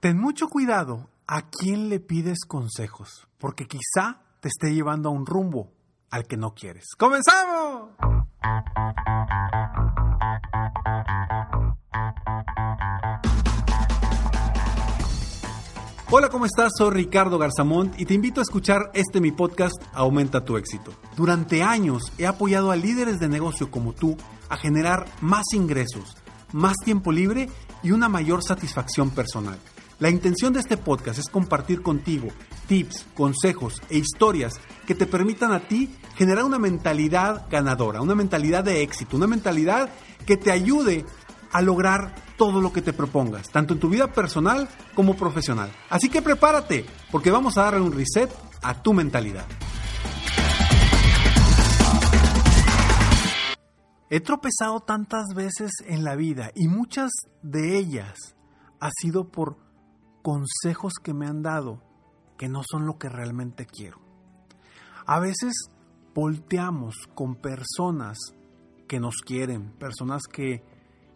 Ten mucho cuidado a quién le pides consejos, porque quizá te esté llevando a un rumbo al que no quieres. ¡Comenzamos! Hola, ¿cómo estás? Soy Ricardo Garzamont y te invito a escuchar este mi podcast Aumenta tu éxito. Durante años he apoyado a líderes de negocio como tú a generar más ingresos, más tiempo libre y una mayor satisfacción personal. La intención de este podcast es compartir contigo tips, consejos e historias que te permitan a ti generar una mentalidad ganadora, una mentalidad de éxito, una mentalidad que te ayude a lograr todo lo que te propongas, tanto en tu vida personal como profesional. Así que prepárate, porque vamos a darle un reset a tu mentalidad. He tropezado tantas veces en la vida y muchas de ellas ha sido por consejos que me han dado que no son lo que realmente quiero. A veces volteamos con personas que nos quieren, personas que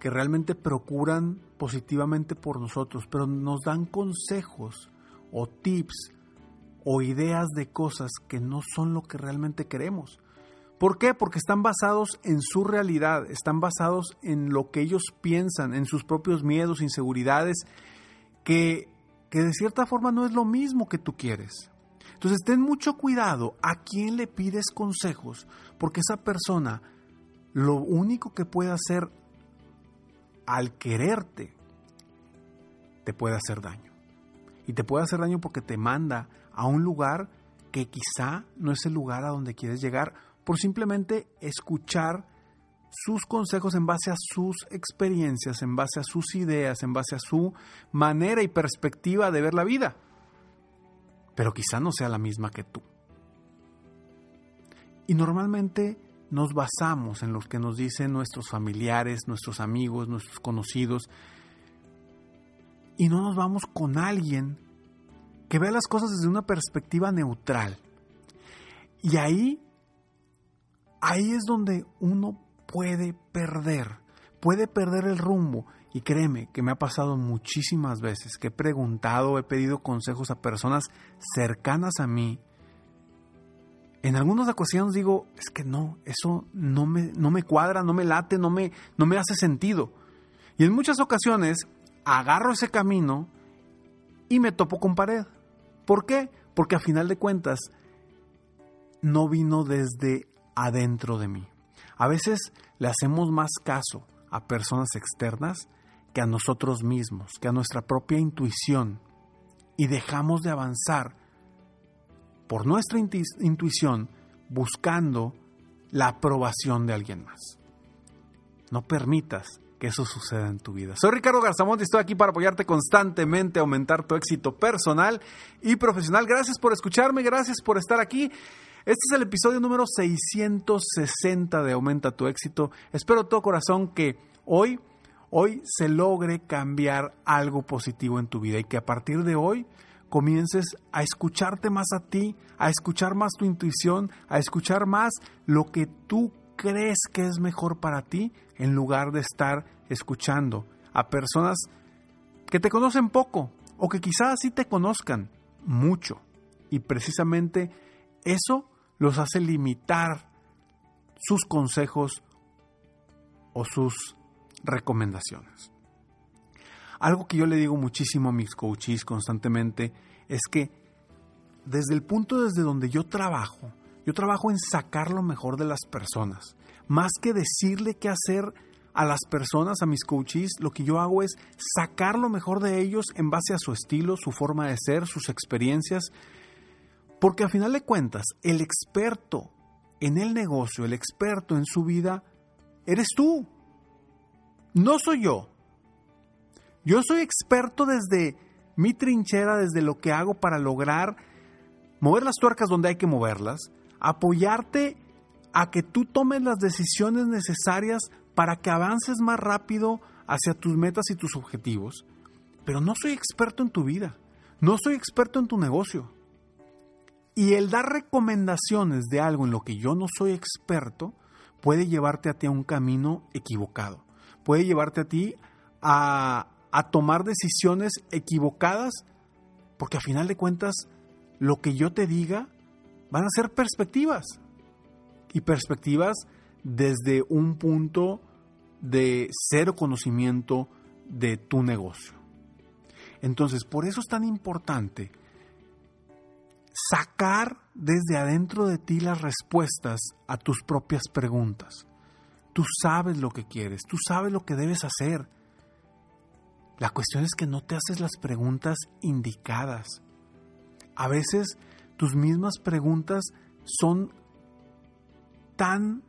que realmente procuran positivamente por nosotros, pero nos dan consejos o tips o ideas de cosas que no son lo que realmente queremos. ¿Por qué? Porque están basados en su realidad, están basados en lo que ellos piensan, en sus propios miedos, inseguridades, que, que de cierta forma no es lo mismo que tú quieres. Entonces ten mucho cuidado a quién le pides consejos, porque esa persona lo único que puede hacer al quererte te puede hacer daño. Y te puede hacer daño porque te manda a un lugar que quizá no es el lugar a donde quieres llegar por simplemente escuchar sus consejos en base a sus experiencias, en base a sus ideas, en base a su manera y perspectiva de ver la vida. Pero quizá no sea la misma que tú. Y normalmente nos basamos en lo que nos dicen nuestros familiares, nuestros amigos, nuestros conocidos, y no nos vamos con alguien que vea las cosas desde una perspectiva neutral. Y ahí, ahí es donde uno puede perder, puede perder el rumbo. Y créeme que me ha pasado muchísimas veces que he preguntado, he pedido consejos a personas cercanas a mí, en algunas ocasiones digo, es que no, eso no me, no me cuadra, no me late, no me, no me hace sentido. Y en muchas ocasiones agarro ese camino y me topo con pared. ¿Por qué? Porque a final de cuentas no vino desde adentro de mí. A veces le hacemos más caso a personas externas que a nosotros mismos, que a nuestra propia intuición, y dejamos de avanzar por nuestra intuición buscando la aprobación de alguien más. No permitas que eso suceda en tu vida. Soy Ricardo Garzamont y estoy aquí para apoyarte constantemente, aumentar tu éxito personal y profesional. Gracias por escucharme, gracias por estar aquí. Este es el episodio número 660 de Aumenta tu éxito. Espero todo corazón que hoy, hoy se logre cambiar algo positivo en tu vida y que a partir de hoy comiences a escucharte más a ti, a escuchar más tu intuición, a escuchar más lo que tú crees que es mejor para ti, en lugar de estar escuchando a personas que te conocen poco o que quizás sí te conozcan mucho. Y precisamente eso los hace limitar sus consejos o sus recomendaciones. Algo que yo le digo muchísimo a mis coaches constantemente es que desde el punto desde donde yo trabajo, yo trabajo en sacar lo mejor de las personas. Más que decirle qué hacer a las personas, a mis coaches, lo que yo hago es sacar lo mejor de ellos en base a su estilo, su forma de ser, sus experiencias. Porque a final de cuentas, el experto en el negocio, el experto en su vida, eres tú. No soy yo. Yo soy experto desde mi trinchera, desde lo que hago para lograr mover las tuercas donde hay que moverlas, apoyarte a que tú tomes las decisiones necesarias para que avances más rápido hacia tus metas y tus objetivos. Pero no soy experto en tu vida, no soy experto en tu negocio. Y el dar recomendaciones de algo en lo que yo no soy experto puede llevarte a ti a un camino equivocado. Puede llevarte a ti a a tomar decisiones equivocadas, porque a final de cuentas lo que yo te diga van a ser perspectivas. Y perspectivas desde un punto de cero conocimiento de tu negocio. Entonces, por eso es tan importante sacar desde adentro de ti las respuestas a tus propias preguntas. Tú sabes lo que quieres, tú sabes lo que debes hacer. La cuestión es que no te haces las preguntas indicadas. A veces tus mismas preguntas son tan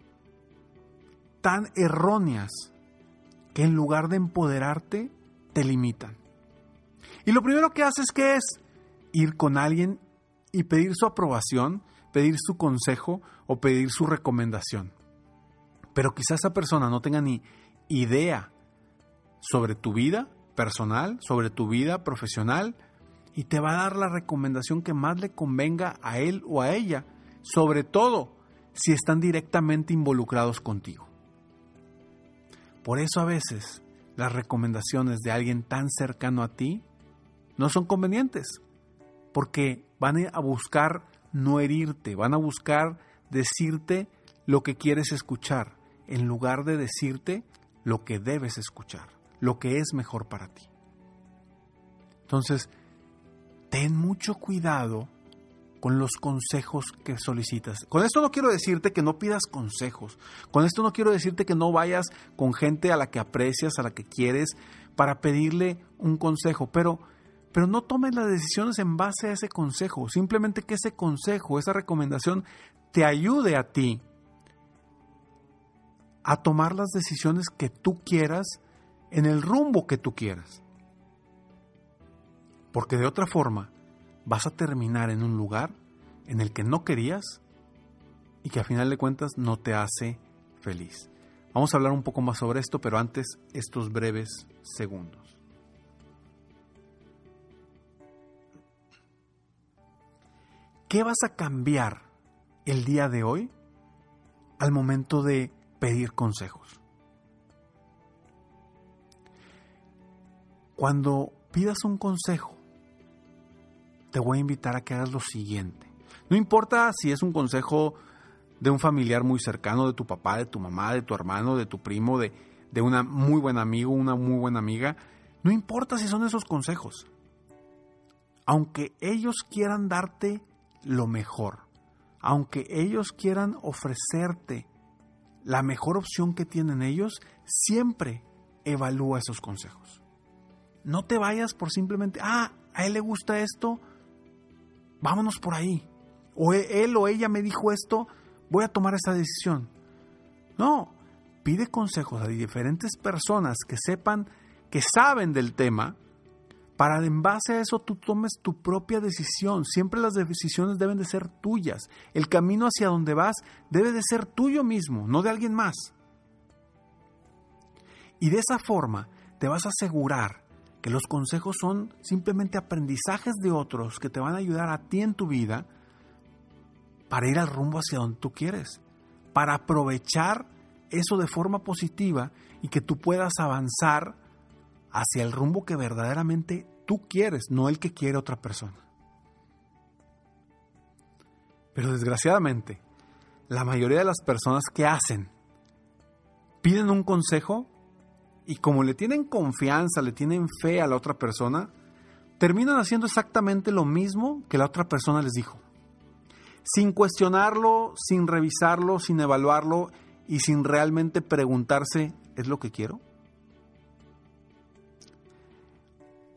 tan erróneas que en lugar de empoderarte te limitan. Y lo primero que haces que es ir con alguien y pedir su aprobación, pedir su consejo o pedir su recomendación. Pero quizás esa persona no tenga ni idea sobre tu vida personal, sobre tu vida profesional, y te va a dar la recomendación que más le convenga a él o a ella, sobre todo si están directamente involucrados contigo. Por eso a veces las recomendaciones de alguien tan cercano a ti no son convenientes, porque van a buscar no herirte, van a buscar decirte lo que quieres escuchar, en lugar de decirte lo que debes escuchar, lo que es mejor para ti. Entonces, ten mucho cuidado con los consejos que solicitas. Con esto no quiero decirte que no pidas consejos. Con esto no quiero decirte que no vayas con gente a la que aprecias, a la que quieres, para pedirle un consejo. Pero pero no tomes las decisiones en base a ese consejo, simplemente que ese consejo, esa recomendación te ayude a ti a tomar las decisiones que tú quieras en el rumbo que tú quieras. Porque de otra forma vas a terminar en un lugar en el que no querías y que a final de cuentas no te hace feliz. Vamos a hablar un poco más sobre esto, pero antes estos breves segundos. ¿Qué vas a cambiar el día de hoy al momento de pedir consejos? Cuando pidas un consejo, te voy a invitar a que hagas lo siguiente. No importa si es un consejo de un familiar muy cercano, de tu papá, de tu mamá, de tu hermano, de tu primo, de, de una muy buen amigo, una muy buena amiga. No importa si son esos consejos. Aunque ellos quieran darte lo mejor. Aunque ellos quieran ofrecerte la mejor opción que tienen ellos, siempre evalúa esos consejos. No te vayas por simplemente, ah, a él le gusta esto, vámonos por ahí. O e, él o ella me dijo esto, voy a tomar esa decisión. No, pide consejos a diferentes personas que sepan, que saben del tema para en base a eso tú tomes tu propia decisión. Siempre las decisiones deben de ser tuyas. El camino hacia donde vas debe de ser tuyo mismo, no de alguien más. Y de esa forma te vas a asegurar que los consejos son simplemente aprendizajes de otros que te van a ayudar a ti en tu vida para ir al rumbo hacia donde tú quieres, para aprovechar eso de forma positiva y que tú puedas avanzar hacia el rumbo que verdaderamente tú quieres, no el que quiere otra persona. Pero desgraciadamente, la mayoría de las personas que hacen piden un consejo y como le tienen confianza, le tienen fe a la otra persona, terminan haciendo exactamente lo mismo que la otra persona les dijo. Sin cuestionarlo, sin revisarlo, sin evaluarlo y sin realmente preguntarse, ¿es lo que quiero?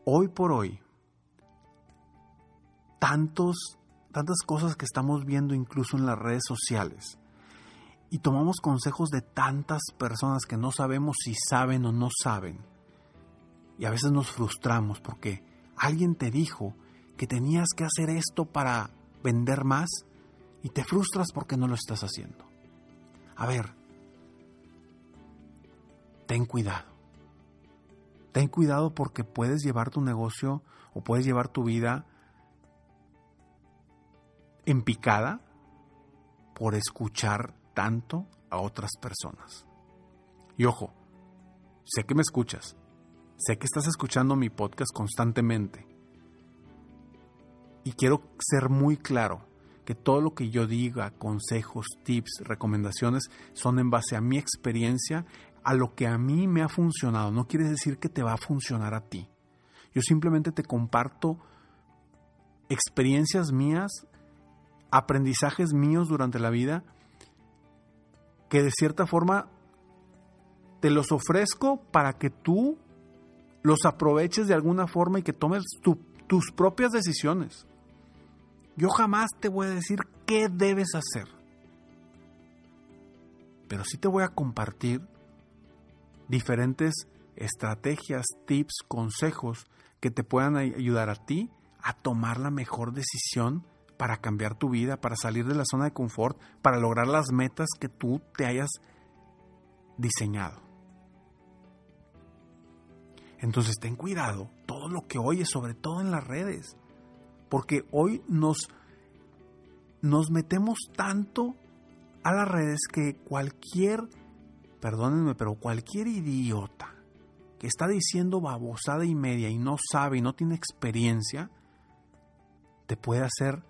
Hoy por hoy, tantos, tantas cosas que estamos viendo incluso en las redes sociales, y tomamos consejos de tantas personas que no sabemos si saben o no saben, y a veces nos frustramos porque alguien te dijo que tenías que hacer esto para vender más, y te frustras porque no lo estás haciendo. A ver, ten cuidado. Ten cuidado porque puedes llevar tu negocio o puedes llevar tu vida en picada por escuchar tanto a otras personas. Y ojo, sé que me escuchas, Sé que estás escuchando mi podcast constantemente. Y quiero ser muy claro que todo lo que yo diga, consejos, tips, recomendaciones, son en base a mi experiencia, a lo que a mí me ha funcionado. No quiere decir que te va a funcionar a ti. Yo simplemente te comparto experiencias mías, aprendizajes míos durante la vida, que de cierta forma te los ofrezco para que tú los aproveches de alguna forma y que tomes tus propias decisiones. Yo jamás te voy a decir qué debes hacer, pero sí te voy a compartir diferentes estrategias, tips, consejos que te puedan ayudar a ti a tomar la mejor decisión para cambiar tu vida, para salir de la zona de confort, para lograr las metas que tú te hayas diseñado. Entonces ten cuidado todo lo que oyes, sobre todo en las redes, porque hoy nos, nos metemos tanto a las redes que cualquier, perdónenme, pero cualquier idiota que está diciendo babosada y media y no sabe y no tiene experiencia, te puede hacer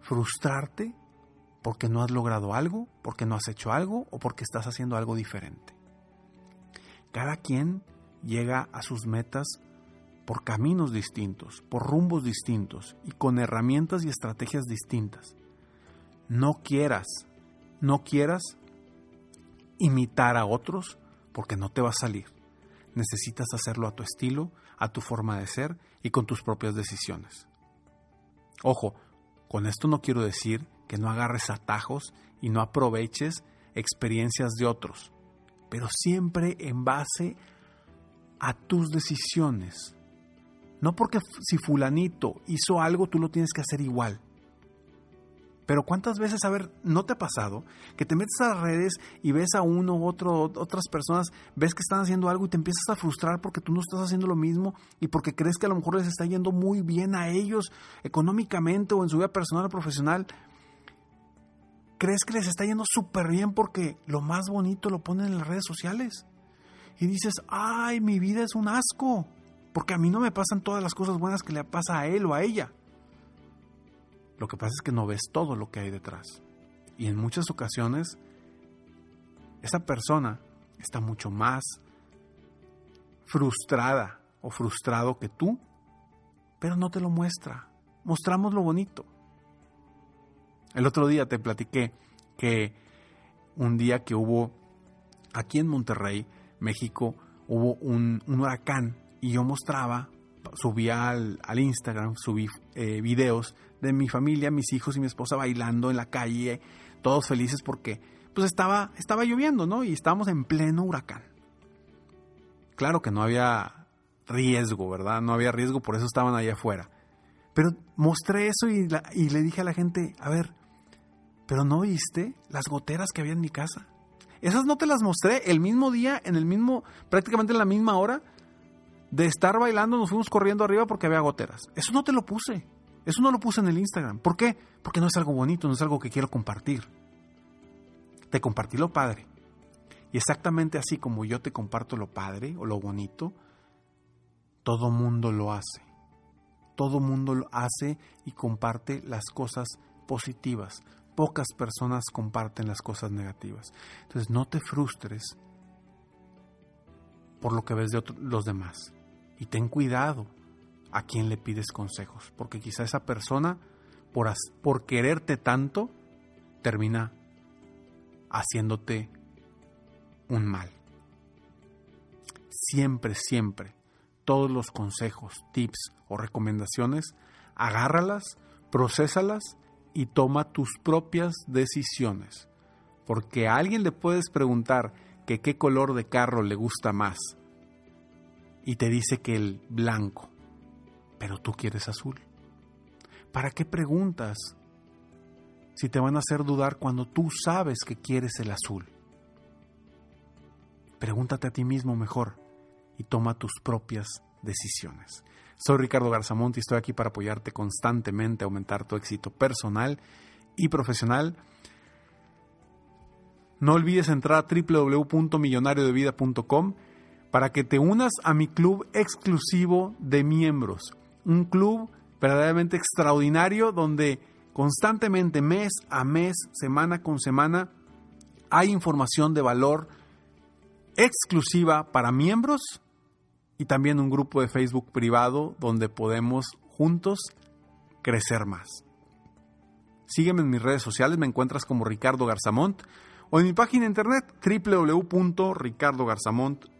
frustrarte porque no has logrado algo, porque no has hecho algo o porque estás haciendo algo diferente. Cada quien llega a sus metas por caminos distintos, por rumbos distintos y con herramientas y estrategias distintas. No quieras, no quieras imitar a otros porque no te va a salir. Necesitas hacerlo a tu estilo, a tu forma de ser y con tus propias decisiones. Ojo, con esto no quiero decir que no agarres atajos y no aproveches experiencias de otros, pero siempre en base a tus decisiones. No porque si fulanito hizo algo, tú lo tienes que hacer igual. Pero cuántas veces, a ver, ¿no te ha pasado que te metes a las redes y ves a uno u otro, otras personas, ves que están haciendo algo y te empiezas a frustrar porque tú no estás haciendo lo mismo y porque crees que a lo mejor les está yendo muy bien a ellos económicamente o en su vida personal o profesional? ¿Crees que les está yendo súper bien porque lo más bonito lo ponen en las redes sociales? Y dices, ay, mi vida es un asco, porque a mí no me pasan todas las cosas buenas que le pasa a él o a ella. Lo que pasa es que no ves todo lo que hay detrás. Y en muchas ocasiones, esa persona está mucho más frustrada o frustrado que tú, pero no te lo muestra. Mostramos lo bonito. El otro día te platiqué que un día que hubo aquí en Monterrey, México, hubo un, huracán y yo mostraba, subía al, Instagram, subí eh, videos de mi familia, mis hijos y mi esposa bailando en la calle, todos felices porque pues estaba, estaba lloviendo, ¿no? Y estábamos en pleno huracán. Claro que no había riesgo, ¿verdad? No había riesgo, por eso estaban allá afuera. Pero mostré eso y, y le dije a la gente, a ver, pero ¿no viste las goteras que había en mi casa? Esas no te las mostré el mismo día, en el mismo, prácticamente en la misma hora de estar bailando, nos fuimos corriendo arriba porque había goteras. Eso no te lo puse. Eso no lo puse en el Instagram. ¿Por qué? Porque no es algo bonito, no es algo que quiero compartir. Te compartí lo padre. Y exactamente así como yo te comparto lo padre o lo bonito, todo mundo lo hace. Todo mundo lo hace y comparte las cosas positivas. Pocas personas comparten las cosas negativas. Entonces no te frustres por lo que ves de los demás. Y ten cuidado a quién le pides consejos, porque quizá esa persona, por, por quererte tanto, termina haciéndote un mal. Siempre, siempre, todos los consejos, tips o recomendaciones, agárralas, procesalas y toma tus propias decisiones. Porque a alguien le puedes preguntar que qué color de carro le gusta más y te dice que el blanco pero tú quieres azul. ¿Para qué preguntas si te van a hacer dudar cuando tú sabes que quieres el azul? Pregúntate a ti mismo mejor y toma tus propias decisiones. Soy Ricardo Garzamont y estoy aquí para apoyarte constantemente a aumentar tu éxito personal y profesional. No olvides entrar a www.millonariodevida.com para que te unas a mi club exclusivo de miembros. Un club verdaderamente extraordinario donde constantemente, mes a mes, semana con semana, hay información de valor exclusiva para miembros y también un grupo de Facebook privado donde podemos juntos crecer más. Sígueme en mis redes sociales, me encuentras como Ricardo Garzamont o en mi página de internet www.ricardogarzamont.com.